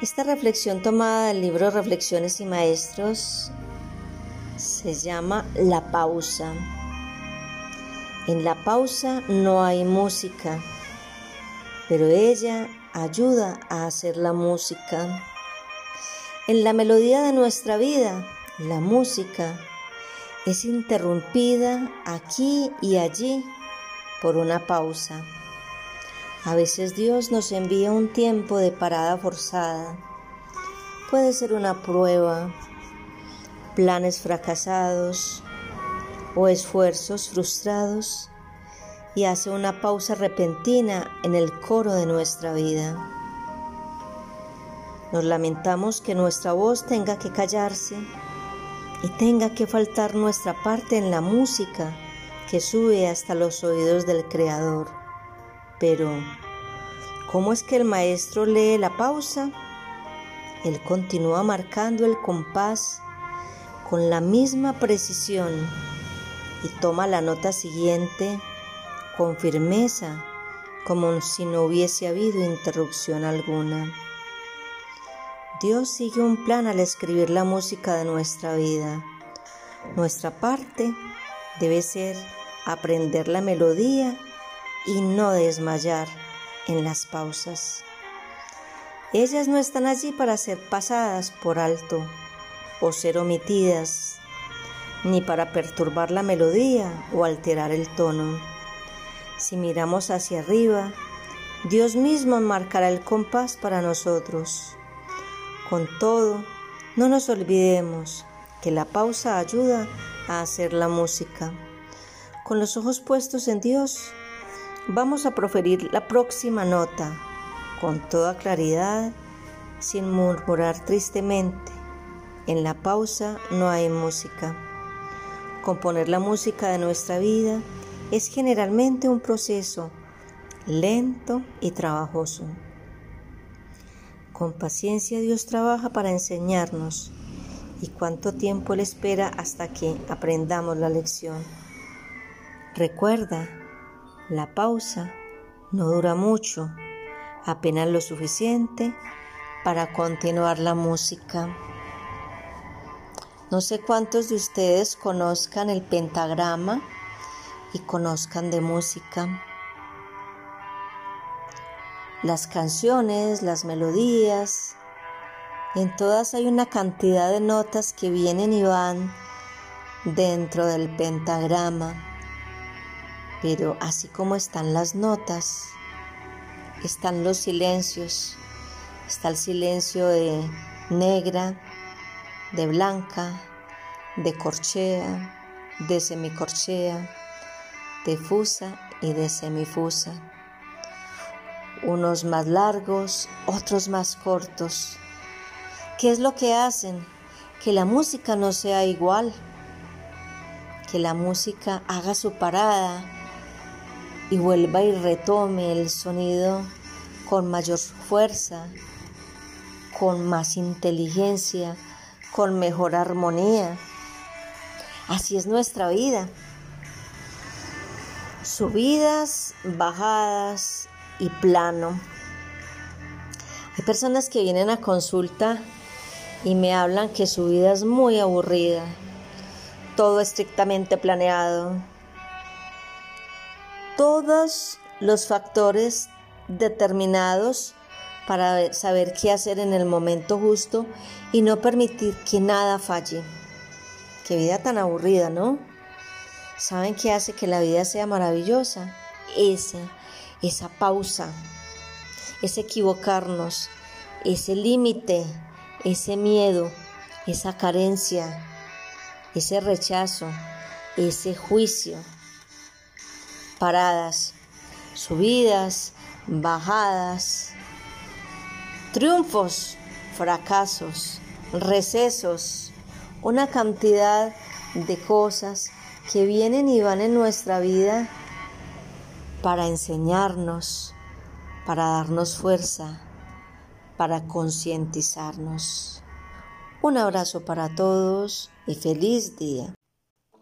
Esta reflexión tomada del libro Reflexiones y Maestros se llama La pausa. En la pausa no hay música, pero ella ayuda a hacer la música. En la melodía de nuestra vida, la música es interrumpida aquí y allí por una pausa. A veces Dios nos envía un tiempo de parada forzada. Puede ser una prueba, planes fracasados o esfuerzos frustrados y hace una pausa repentina en el coro de nuestra vida. Nos lamentamos que nuestra voz tenga que callarse y tenga que faltar nuestra parte en la música que sube hasta los oídos del Creador. Pero, ¿cómo es que el maestro lee la pausa? Él continúa marcando el compás con la misma precisión y toma la nota siguiente con firmeza, como si no hubiese habido interrupción alguna. Dios sigue un plan al escribir la música de nuestra vida. Nuestra parte debe ser aprender la melodía y no desmayar en las pausas. Ellas no están allí para ser pasadas por alto o ser omitidas, ni para perturbar la melodía o alterar el tono. Si miramos hacia arriba, Dios mismo marcará el compás para nosotros. Con todo, no nos olvidemos que la pausa ayuda a hacer la música. Con los ojos puestos en Dios, Vamos a proferir la próxima nota con toda claridad, sin murmurar tristemente. En la pausa no hay música. Componer la música de nuestra vida es generalmente un proceso lento y trabajoso. Con paciencia Dios trabaja para enseñarnos y cuánto tiempo Él espera hasta que aprendamos la lección. Recuerda la pausa no dura mucho, apenas lo suficiente para continuar la música. No sé cuántos de ustedes conozcan el pentagrama y conozcan de música. Las canciones, las melodías, en todas hay una cantidad de notas que vienen y van dentro del pentagrama. Pero así como están las notas, están los silencios. Está el silencio de negra, de blanca, de corchea, de semicorchea, de fusa y de semifusa. Unos más largos, otros más cortos. ¿Qué es lo que hacen? Que la música no sea igual, que la música haga su parada y vuelva y retome el sonido con mayor fuerza, con más inteligencia, con mejor armonía. Así es nuestra vida. Subidas, bajadas y plano. Hay personas que vienen a consulta y me hablan que su vida es muy aburrida, todo estrictamente planeado, todos los factores determinados para saber qué hacer en el momento justo y no permitir que nada falle. Qué vida tan aburrida, ¿no? ¿Saben qué hace que la vida sea maravillosa? Esa, esa pausa, ese equivocarnos, ese límite, ese miedo, esa carencia, ese rechazo, ese juicio paradas, subidas, bajadas, triunfos fracasos, recesos, una cantidad de cosas que vienen y van en nuestra vida para enseñarnos, para darnos fuerza, para concientizarnos. Un abrazo para todos y feliz día.